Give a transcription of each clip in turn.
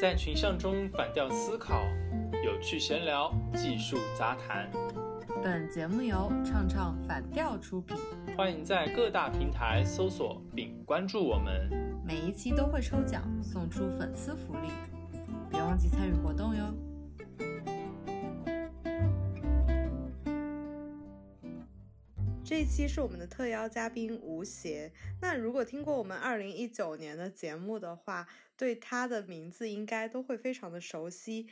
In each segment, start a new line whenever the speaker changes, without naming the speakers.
在群像中反调思考，有趣闲聊，技术杂谈。
本节目由唱唱反调出品，
欢迎在各大平台搜索并关注我们。
每一期都会抽奖送出粉丝福利，别忘记参与活动哟。这一期是我们的特邀嘉宾吴邪。那如果听过我们二零一九年的节目的话，对他的名字应该都会非常的熟悉，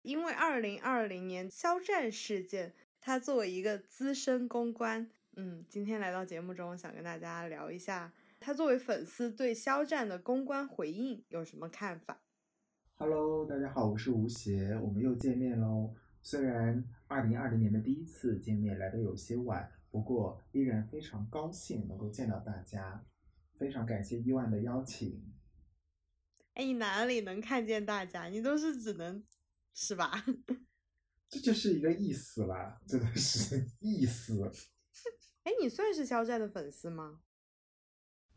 因为二零二零年肖战事件，他作为一个资深公关，嗯，今天来到节目中，想跟大家聊一下他作为粉丝对肖战的公关回应有什么看法。
Hello，大家好，我是吴邪，我们又见面喽。虽然二零二零年的第一次见面来的有些晚。不过依然非常高兴能够见到大家，非常感谢伊万的邀请。
哎，你哪里能看见大家？你都是只能是吧？
这就是一个意思啦，真的是意思。
哎，你算是肖战的粉丝吗？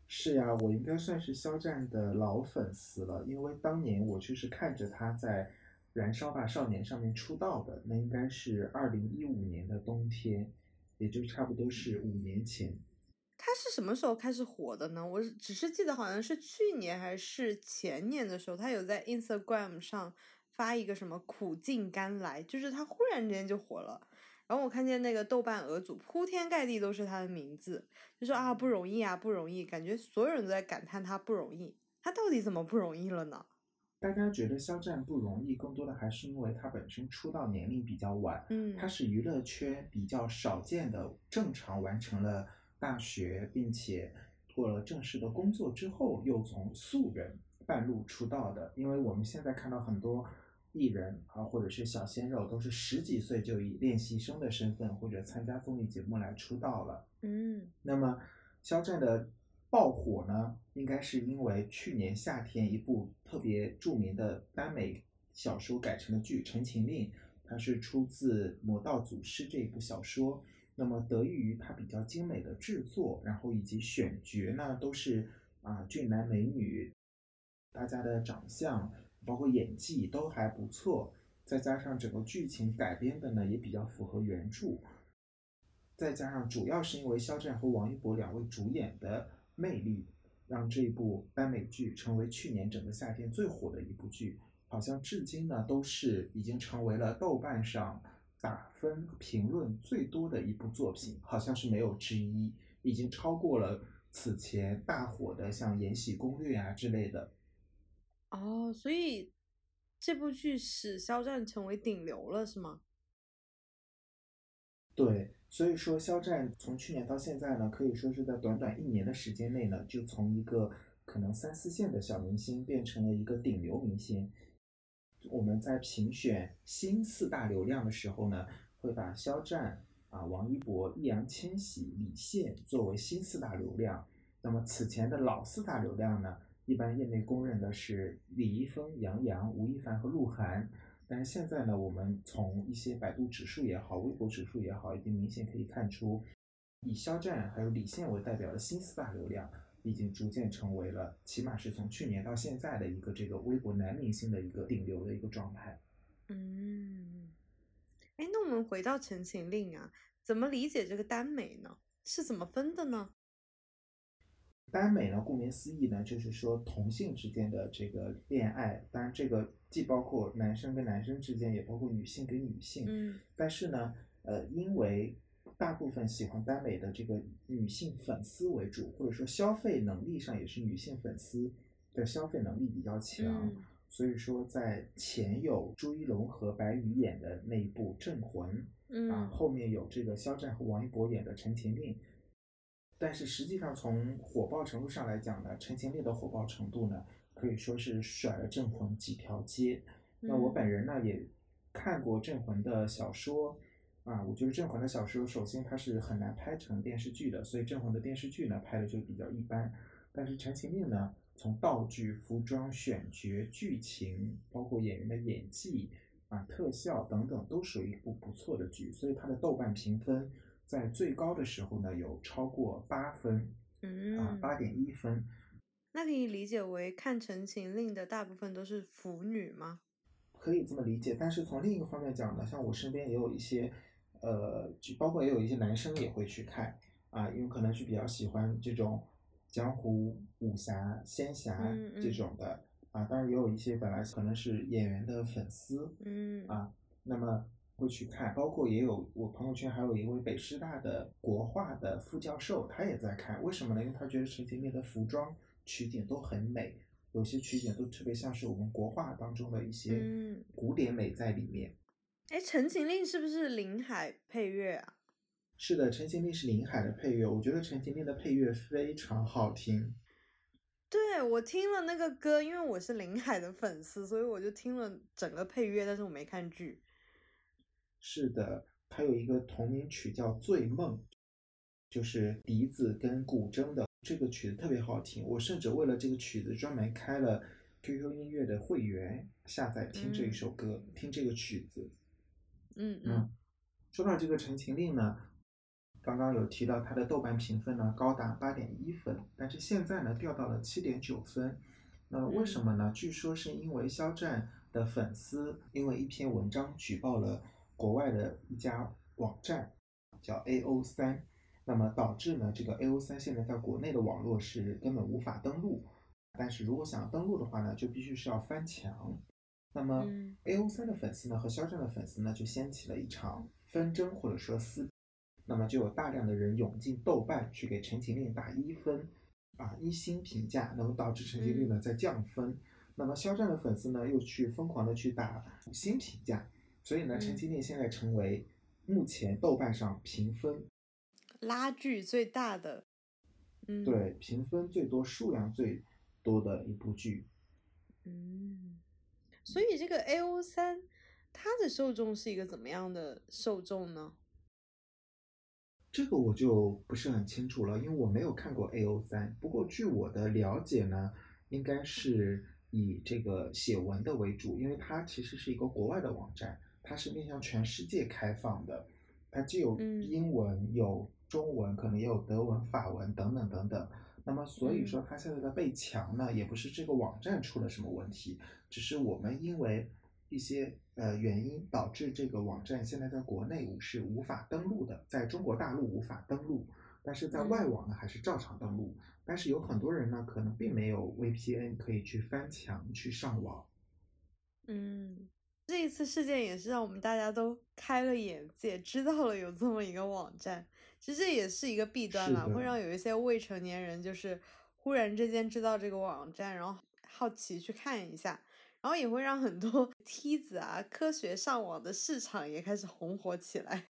是呀，我应该算是肖战的老粉丝了，因为当年我就是看着他在《燃烧吧少年》上面出道的，那应该是二零一五年的冬天。也就差不多是五年前，
他是什么时候开始火的呢？我只是记得好像是去年还是前年的时候，他有在 Instagram 上发一个什么苦尽甘来，就是他忽然之间就火了。然后我看见那个豆瓣鹅组铺天盖地都是他的名字，就说啊不容易啊不容易，感觉所有人都在感叹他不容易。他到底怎么不容易了呢？
大家觉得肖战不容易，更多的还是因为他本身出道年龄比较晚，
嗯，
他是娱乐圈比较少见的正常完成了大学，并且做了正式的工作之后，又从素人半路出道的。因为我们现在看到很多艺人啊，或者是小鲜肉，都是十几岁就以练习生的身份或者参加综艺节目来出道了，
嗯，
那么肖战的。爆火呢，应该是因为去年夏天一部特别著名的耽美小说改成的剧《陈情令》，它是出自《魔道祖师》这一部小说。那么得益于它比较精美的制作，然后以及选角呢都是啊俊男美女，大家的长相包括演技都还不错，再加上整个剧情改编的呢也比较符合原著，再加上主要是因为肖战和王一博两位主演的。魅力让这部耽美剧成为去年整个夏天最火的一部剧，好像至今呢都是已经成为了豆瓣上打分评论最多的一部作品，好像是没有之一，已经超过了此前大火的像《延禧攻略》啊之类的。
哦，所以这部剧使肖战成为顶流了，是吗？
对。所以说，肖战从去年到现在呢，可以说是在短短一年的时间内呢，就从一个可能三四线的小明星变成了一个顶流明星。我们在评选新四大流量的时候呢，会把肖战、啊王一博、易烊千玺、李现作为新四大流量。那么此前的老四大流量呢，一般业内公认的是李易峰、杨洋、吴亦凡和鹿晗。但是现在呢，我们从一些百度指数也好，微博指数也好，已经明显可以看出，以肖战还有李现为代表的新四大流量，已经逐渐成为了，起码是从去年到现在的一个这个微博男明星的一个顶流的一个状态。
嗯，哎，那我们回到《陈情令》啊，怎么理解这个耽美呢？是怎么分的呢？
耽美呢，顾名思义呢，就是说同性之间的这个恋爱，当然这个既包括男生跟男生之间，也包括女性跟女性。
嗯。
但是呢，呃，因为大部分喜欢耽美的这个女性粉丝为主，或者说消费能力上也是女性粉丝的消费能力比较强，所以说在前有朱一龙和白宇演的那一部《镇魂》，啊，后面有这个肖战和王一博演的《陈情令》。但是实际上，从火爆程度上来讲呢，《陈情令》的火爆程度呢，可以说是甩了《镇魂》几条街。那我本人呢，也看过《镇魂》的小说，啊，我觉得《镇魂》的小说首先它是很难拍成电视剧的，所以《镇魂》的电视剧呢拍的就比较一般。但是《陈情令》呢，从道具、服装、选角、剧情，包括演员的演技啊、特效等等，都属于一部不错的剧，所以它的豆瓣评分。在最高的时候呢，有超过八分，啊，八点一分。
那可以理解为看《陈情令》的大部分都是腐女吗？
可以这么理解，但是从另一个方面讲呢，像我身边也有一些，呃，就包括也有一些男生也会去看啊，因为可能是比较喜欢这种江湖武侠、仙侠
嗯嗯
这种的啊，当然也有一些本来可能是演员的粉丝
嗯
啊，那么会去看，包括也有我朋友圈还有一位北师大的国画的副教授，他也在看，为什么呢？因为他觉得陈情令的服装取景都很美。有些取景都特别像是我们国画当中的一些
嗯
古典美在里面。
哎，《陈情令》是不是林海配乐啊？
是的，《陈情令》是林海的配乐，我觉得《陈情令》的配乐非常好听。
对，我听了那个歌，因为我是林海的粉丝，所以我就听了整个配乐，但是我没看剧。
是的，它有一个同名曲叫《醉梦》，就是笛子跟古筝的这个曲子特别好听。我甚至为了这个曲子专门开了 QQ 音乐的会员，下载听这一首歌，听这个曲子。
嗯
嗯，说到这个《陈情令》呢，刚刚有提到它的豆瓣评分呢高达八点一分，但是现在呢掉到了七点九分。那为什么呢？据说是因为肖战的粉丝因为一篇文章举报了国外的一家网站，叫 AO 三，那么导致呢这个 AO 三现在在国内的网络是根本无法登录，但是如果想要登录的话呢，就必须是要翻墙。那么
嗯。
A O 三的粉丝呢和肖战的粉丝呢就掀起了一场纷争或者说撕，那么就有大量的人涌进豆瓣去给《陈情令》打一分，啊一星评价，那么导致《陈情令》呢在降分。那么肖战的粉丝呢又去疯狂的去打五星评价，所以呢《陈情令》现在成为目前豆瓣上评分
拉锯最大的，嗯，，
对评分最多、数量最多的一部剧。
嗯，所以这个 A O 三，它的受众是一个怎么样的受众呢？
这个我就不是很清楚了，因为我没有看过 A O 三。不过据我的了解呢，应该是以这个写文的为主，因为它其实是一个国外的网站，它是面向全世界开放的，它既有
嗯
英文、有中文，可能也有德文、法文等等等等。那么所以说，它现在的被强呢，也不是这个网站出了什么问题，只是我们因为一些呃原因导致这个网站现在在国内是无法登录的，在中国大陆无法登录，但是在外网呢还是照常登录。但是有很多人呢，可能并没有 VPN 可以去翻墙去上网。
嗯，这一次事件也是让我们大家都开了眼界，知道了有这么一个网站。其实这也是一个弊端啦，会让有一些未成年人就是忽然之间知道这个网站，然后好奇去看一下，然后也会让很多 梯子啊、科学上网的市场也开始红火起来。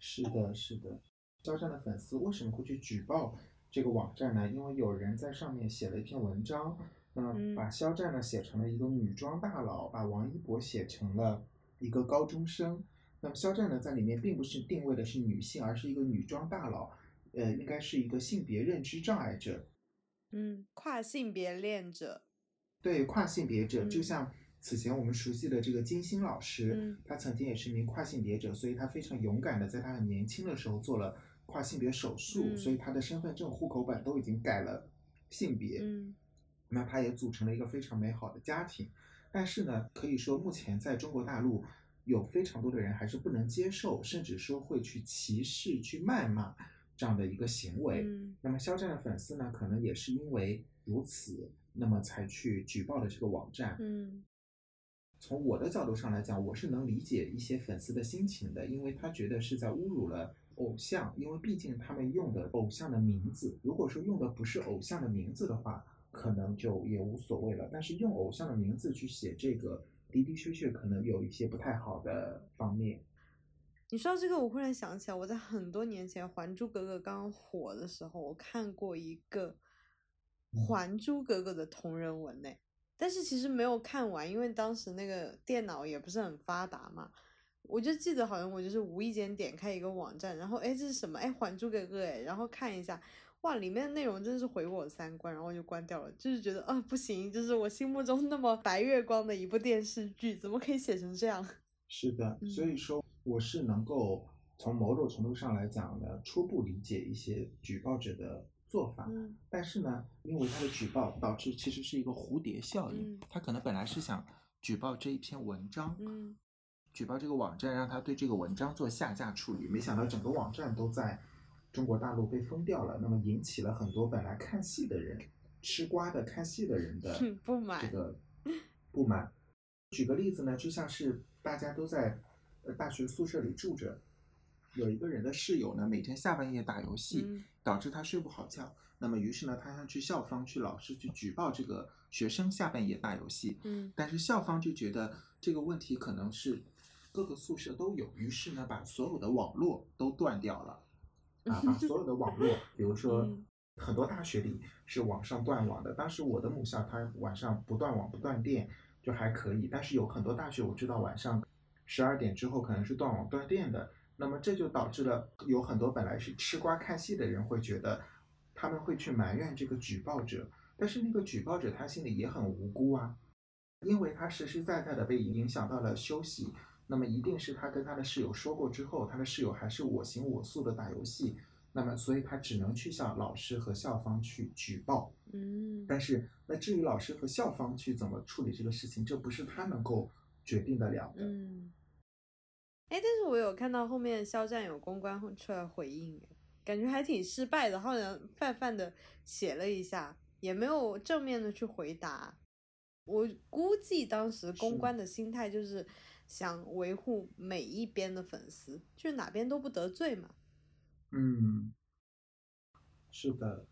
是的，是的。肖战的粉丝为什么会去举报这个网站呢？因为有人在上面写了一篇文章，
嗯
把肖战呢写成了一个女装大佬，把王一博写成了一个高中生。那么肖战呢在里面并不是定位的是女性，而是一个女装大佬，呃，应该是一个性别认知障碍者。
嗯，跨性别恋者。
对跨性别者，就
嗯
像此前我们熟悉的这个金星老师，
嗯
他曾经也是一名跨性别者，所以他非常勇敢的在他很年轻的时候做了跨性别手术，
嗯
所以他的身份证、户口本都已经改了性别。
嗯
那他也组成了一个非常美好的家庭。但是呢，可以说目前在中国大陆有非常多的人还是不能接受，甚至说会去歧视、去谩骂这样的一个行为。
嗯
那么肖战的粉丝呢，可能也是因为如此，那么才去举报了这个网站。
嗯
从我的角度上来讲，我是能理解一些粉丝的心情的，因为他觉得是在侮辱了偶像，因为毕竟他们用的偶像的名字，如果说用的不是偶像的名字的话，可能就也无所谓了。但是用偶像的名字去写这个，的的确确可能有一些不太好的方面。
你说到这个，我忽然想起来，我在很多年前《还珠格格》刚火的时候，我看过一个
嗯《
还珠格格》的同人文呢，但是其实没有看完，因为当时那个电脑也不是很发达嘛。我就记得好像我就是无意间点开一个网站，然后哎这是什么？哎《还珠格格》哎，然后看一下，哇，里面的内容真是毁我三观，然后我就关掉了，就是觉得啊不行，就是我心目中那么白月光的一部电视剧，怎么可以写成这样？
是的，
嗯
所以说我是能够从某种程度上来讲呢，初步理解一些举报者的做法。
嗯
但是呢，因为他的举报导致其实是一个蝴蝶效应，
嗯
他可能本来是想举报这一篇文章，
嗯
举报这个网站，让他对这个文章做下架处理，没想到整个网站都在中国大陆被封掉了，那么引起了很多本来看戏的人、吃瓜的看戏的人的
不满
这个不满。举个例子呢，就像是大家都在呃大学宿舍里住着，有一个人的室友呢，每天下半夜打游戏，
嗯
导致他睡不好觉。那么于是呢，他想去校方、去老师去举报这个学生下半夜打游戏。
嗯
但是校方就觉得这个问题可能是各个宿舍都有，于是呢，把所有的网络都断掉了，啊，把所有的网络，比如说
嗯。
很多大学里是网上断网的，当时我的母校它晚上不断网不断电就还可以，但是有很多大学我知道晚上十二点之后可能是断网断电的，那么这就导致了有很多本来是吃瓜看戏的人会觉得他们会去埋怨这个举报者，但是那个举报者他心里也很无辜啊，因为他实实在在的被影响到了休息，那么一定是他跟他的室友说过之后，他的室友还是我行我素的打游戏，那么所以他只能去向老师和校方去举报。
嗯
但是那至于老师和校方去怎么处理这个事情，这不是他能够决定得了的。
嗯。哎，但是我有看到后面肖战有公关出来回应，哎感觉还挺失败的，好像泛泛的写了一下，也没有正面的去回答。我估计当时公关的心态就是想维护每一边的粉丝，就是哪边都不得罪嘛。
嗯，是的。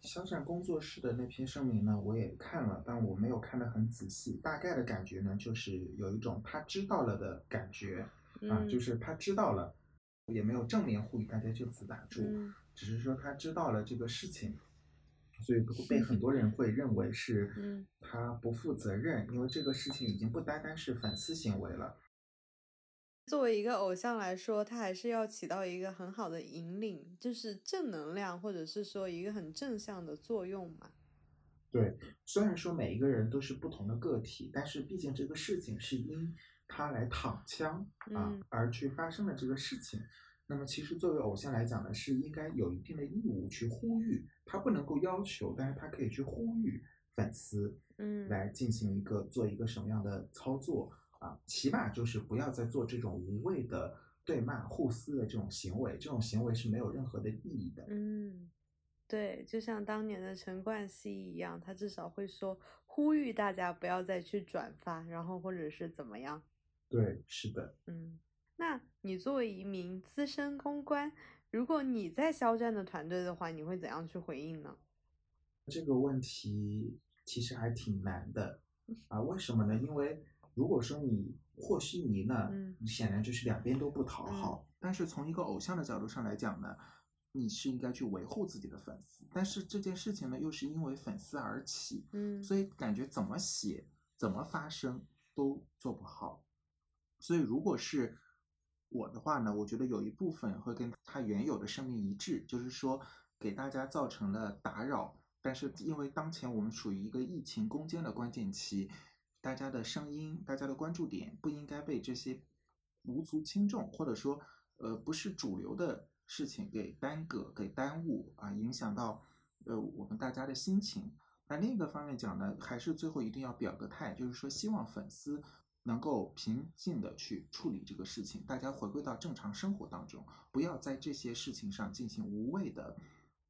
肖战工作室的那篇声明呢，我也看了，但我没有看得很仔细。大概的感觉呢，就是有一种他知道了的感觉啊，
嗯
就是他知道了，也没有正面呼吁大家就此打住，
嗯
只是说他知道了这个事情，所以被很多人会认为是
嗯
他不负责任，因为这个事情已经不单单是粉丝行为了。
作为一个偶像来说，他还是要起到一个很好的引领，就是正能量，或者是说一个很正向的作用嘛。
对，虽然说每一个人都是不同的个体，但是毕竟这个事情是因他来躺枪啊、
嗯
而去发生的这个事情。那么其实作为偶像来讲呢，是应该有一定的义务去呼吁，他不能够要求，但是他可以去呼吁粉丝
嗯
来进行一个做一个什么样的操作啊，起码就是不要再做这种无谓的对骂互撕的这种行为，这种行为是没有任何的意义的。
嗯，对，就像当年的陈冠希一样，他至少会说呼吁大家不要再去转发，然后或者是怎么样。
对，是的。
嗯，那你作为一名资深公关，如果你在肖战的团队的话，你会怎样去回应呢？
这个问题其实还挺难的 啊，为什么呢？因为如果说你和稀泥呢，
嗯
显然就是两边都不讨好。但是从一个偶像的角度上来讲呢，你是应该去维护自己的粉丝。但是这件事情呢，又是因为粉丝而起，
嗯
所以感觉怎么写、怎么发声都做不好。所以如果是我的话呢，我觉得有一部分会跟他原有的声明一致，就是说给大家造成了打扰。但是因为当前我们处于一个疫情攻坚的关键期，大家的声音、大家的关注点不应该被这些无足轻重或者说呃不是主流的事情给耽搁、给耽误啊，影响到呃我们大家的心情。那另一个方面讲呢，还是最后一定要表个态，就是说希望粉丝能够平静的去处理这个事情，大家回归到正常生活当中，不要在这些事情上进行无谓的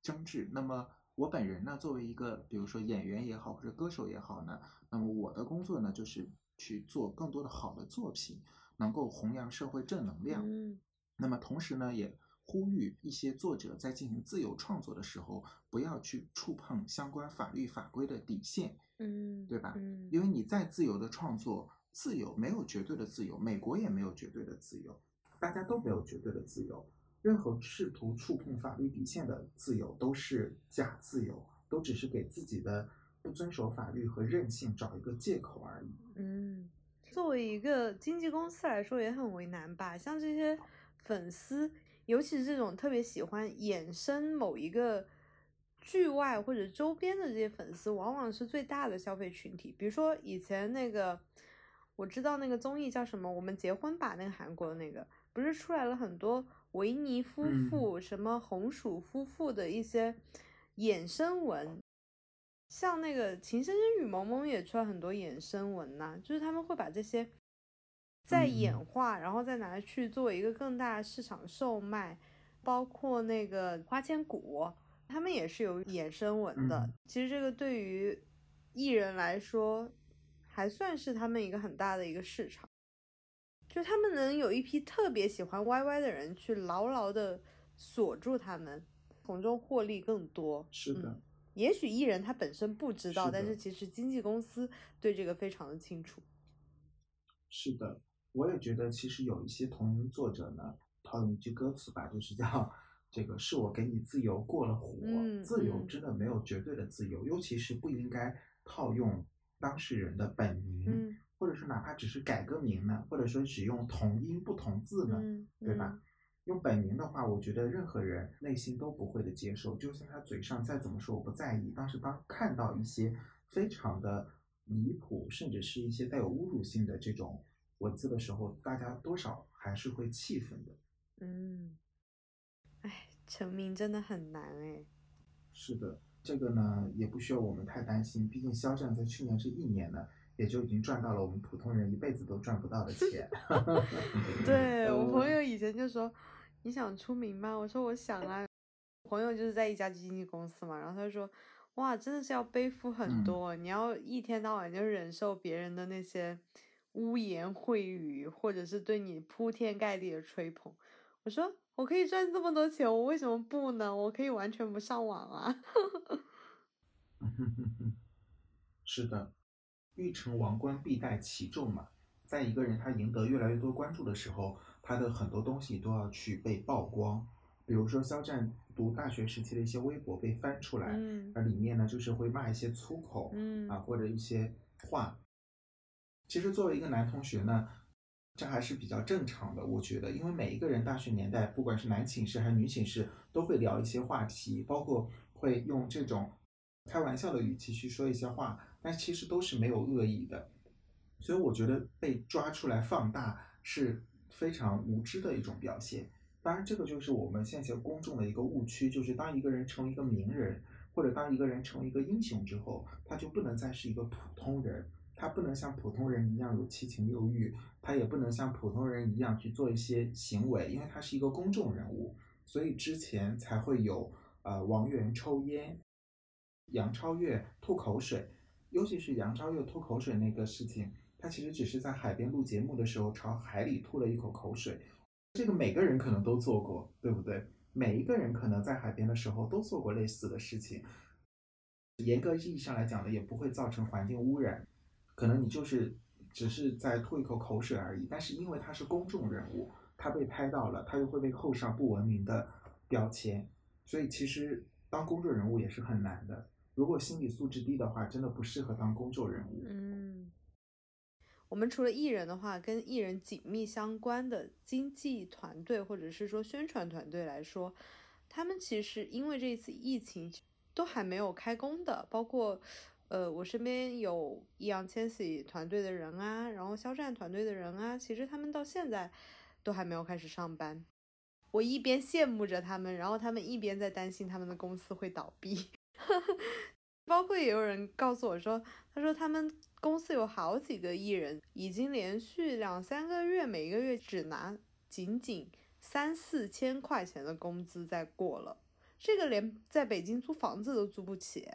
争执。那么我本人呢，作为一个比如说演员也好，或者歌手也好呢，那么我的工作呢，就是去做更多的好的作品，能够弘扬社会正能量。
嗯
那么同时呢，也呼吁一些作者在进行自由创作的时候，不要去触碰相关法律法规的底线，
嗯，
对吧？
嗯
因为你再自由的创作，自由没有绝对的自由，美国也没有绝对的自由，大家都没有绝对的自由。任何试图触碰法律底线的自由都是假自由，都只是给自己的不遵守法律和任性找一个借口而已。
嗯，作为一个经纪公司来说也很为难吧。像这些粉丝，尤其是这种特别喜欢衍生某一个剧外或者周边的这些粉丝，往往是最大的消费群体。比如说以前那个，我知道那个综艺叫什么《我们结婚吧》，那个韩国的那个，不不是出来了很多维尼夫妇、什么红薯夫妇的一些衍生文，像那个《情深深雨蒙蒙也出了很多衍生文呐，就是他们会把这些再演化，然后再拿去做一个更大的市场售卖，包括那个花千骨，他们也是有衍生文的。其实这个对于艺人来说，还算是他们一个很大的一个市场。就他们能有一批特别喜欢 YY 的人去牢牢的锁住他们，从中获利更多。
是的，
也许艺人他本身不知道，但是其实经纪公司对这个非常的清楚。
是的，我也觉得其实有一些同名作者呢，套用一句歌词吧，就是叫这个是我给你自由过了火，自由真的没有绝对的自由，尤其是不应该套用当事人的本名。或者说哪怕只是改个名呢，或者说只用同音不同字呢，对吧？用本名的话，我觉得任何人内心都不会的接受，就算他嘴上再怎么说我不在意，但是当看到一些非常的离谱，甚至是一些带有侮辱性的这种文字的时候，大家多少还是会气愤的。
嗯，哎，成名真的很难哎。
是的，这个呢也不需要我们太担心，毕竟肖战在去年这一年呢。也就已经赚到了我们普通人一辈子都赚不到的钱。
对我朋友以前就说：“你想出名吗？”我说：“我想啊。”朋友就是在一家经纪公司嘛，然后他就说：“哇，真的是要背负很多，你要一天到晚就忍受别人的那些污言秽语，或者是对你铺天盖地的吹捧。”我说：“我可以赚这么多钱，我为什么不呢？我可以完全不上网啊。”
是的。欲成王冠必戴其重嘛，在一个人他赢得越来越多关注的时候，他的很多东西都要去被曝光。比如说肖战读大学时期的一些微博被翻出来，而里面呢就是会骂一些粗口，啊或者一些话。其实作为一个男同学呢，这还是比较正常的，我觉得，因为每一个人大学年代，不管是男寝室还是女寝室，都会聊一些话题，包括会用这种开玩笑的语气去说一些话。但其实都是没有恶意的，所以我觉得被抓出来放大是非常无知的一种表现。当然，这个就是我们现前公众的一个误区，就是当一个人成为一个名人，或者当一个人成为一个英雄之后，他就不能再是一个普通人，他不能像普通人一样有七情六欲，他也不能像普通人一样去做一些行为，因为他是一个公众人物，所以之前才会有呃王源抽烟，杨超越吐口水。尤其是杨超越吐口水那个事情，他其实只是在海边录节目的时候朝海里吐了一口口水，这个每个人可能都做过，对不对？每一个人可能在海边的时候都做过类似的事情。严格意义上来讲呢，也不会造成环境污染，可能你就是只是在吐一口口水而已。但是因为他是公众人物，他被拍到了，他又会被扣上不文明的标签，所以其实当公众人物也是很难的。如果心理素质低的话，真的不适合当公众人物。
嗯，我们除了艺人的话，跟艺人紧密相关的经纪团队或者是说宣传团队来说，他们其实因为这次疫情都还没有开工的。包括，呃，我身边有易烊千玺团队的人啊，然后肖战团队的人啊，其实他们到现在都还没有开始上班。我一边羡慕着他们，然后他们一边在担心他们的公司会倒闭。包括也有人告诉我说，他说他们公司有好几个艺人，已经连续两三个月，每个月只拿仅仅三四千块钱的工资在过了，这个连在北京租房子都租不起。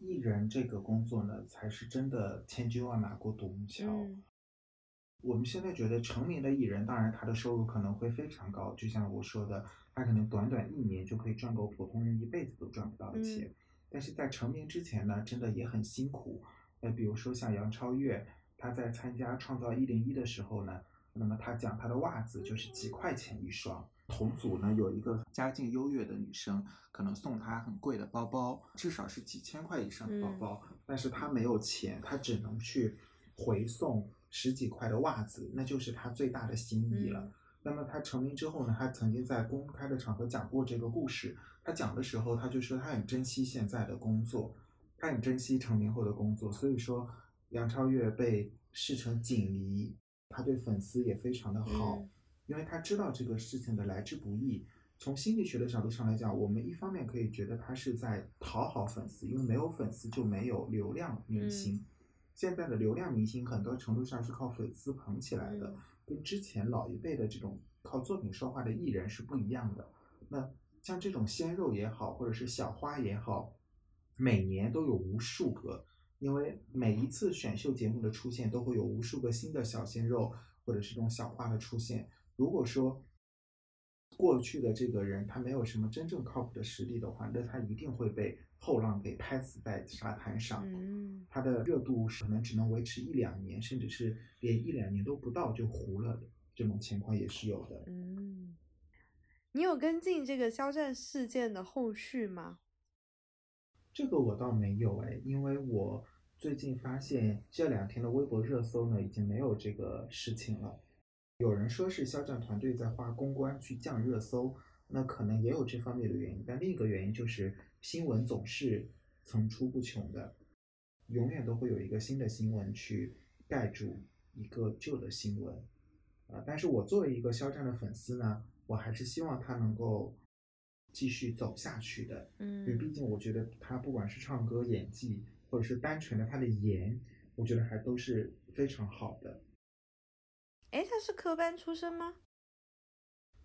艺人这个工作呢，才是真的千军万马过独木桥。我们现在觉得成名的艺人，当然他的收入可能会非常高，就像我说的。他可能短短一年就可以赚够普通人一辈子都赚不到的钱，但是在成名之前呢，真的也很辛苦。呃，比如说像杨超越，他在参加《创造一零一》的时候呢，那么他讲他的袜子就是几块钱一双。同组呢有一个家境优越的女生，可能送她很贵的包包，至少是几千块以上的包包，但是她没有钱，她只能去回送十几块的袜子，那就是她最大的心意了。那么他成名之后呢？他曾经在公开的场合讲过这个故事。他讲的时候，他就说他很珍惜现在的工作，他很珍惜成名后的工作。所以说，杨超越被视成锦鲤，他对粉丝也非常的好。因为他知道这个事情的来之不易。从心理学的角度上来讲，我们一方面可以觉得他是在讨好粉丝，因为没有粉丝就没有流量明星。现在的流量明星很多程度上是靠粉丝捧起来的，跟之前老一辈的这种靠作品说话的艺人是不一样的。那像这种鲜肉也好，或者是小花也好，每年都有无数个，因为每一次选秀节目的出现，都会有无数个新的小鲜肉或者是这种小花的出现。如果说，过去的这个人他没有什么真正靠谱的实力的话，那他一定会被后浪给拍死在沙滩上。
嗯，
他的热度可能只能维持一两年，甚至是连一两年都不到就糊了的这种情况也是有的。
嗯，你有跟进这个肖战事件的后续吗？
这个我倒没有哎，因为我最近发现这两天的微博热搜呢，已经没有这个事情了。有人说是肖战团队在花公关去降热搜，那可能也有这方面的原因。但另一个原因就是新闻总是层出不穷的，永远都会有一个新的新闻去盖住一个旧的新闻。啊，但是我作为一个肖战的粉丝呢，我还是希望他能够继续走下去的。
嗯，
因为毕竟我觉得他不管是唱歌、演技，或者是单纯的他的颜，我觉得还都是非常好的。
哎，他是科班出身吗？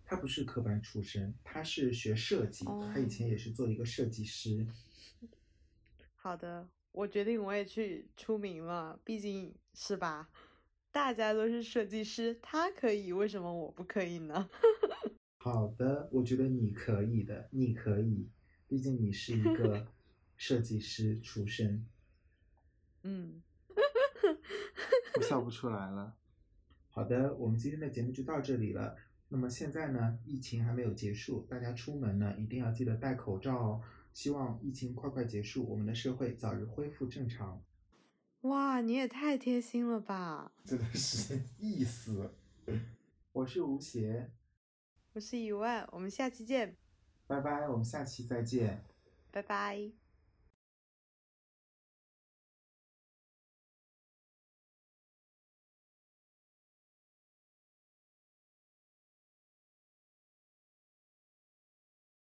他不是科班出身，他是学设计，他以前也是做一个设计师。
好的，我决定我也去出名了，毕竟是吧？大家都是设计师，他可以，为什么我不可以呢？
好的，我觉得你可以的，你可以，毕竟你是一个 设计师出身。
嗯，
我笑不出来了。
好的，我们今天的节目就到这里了。那么现在呢，疫情还没有结束，大家出门呢一定要记得戴口罩哦。希望疫情快快结束，我们的社会早日恢复正常。
哇，你也太贴心了吧！
真的是意思。我是吴邪，
我是一万，我们下期见。
拜拜，我们下期再见。
拜拜。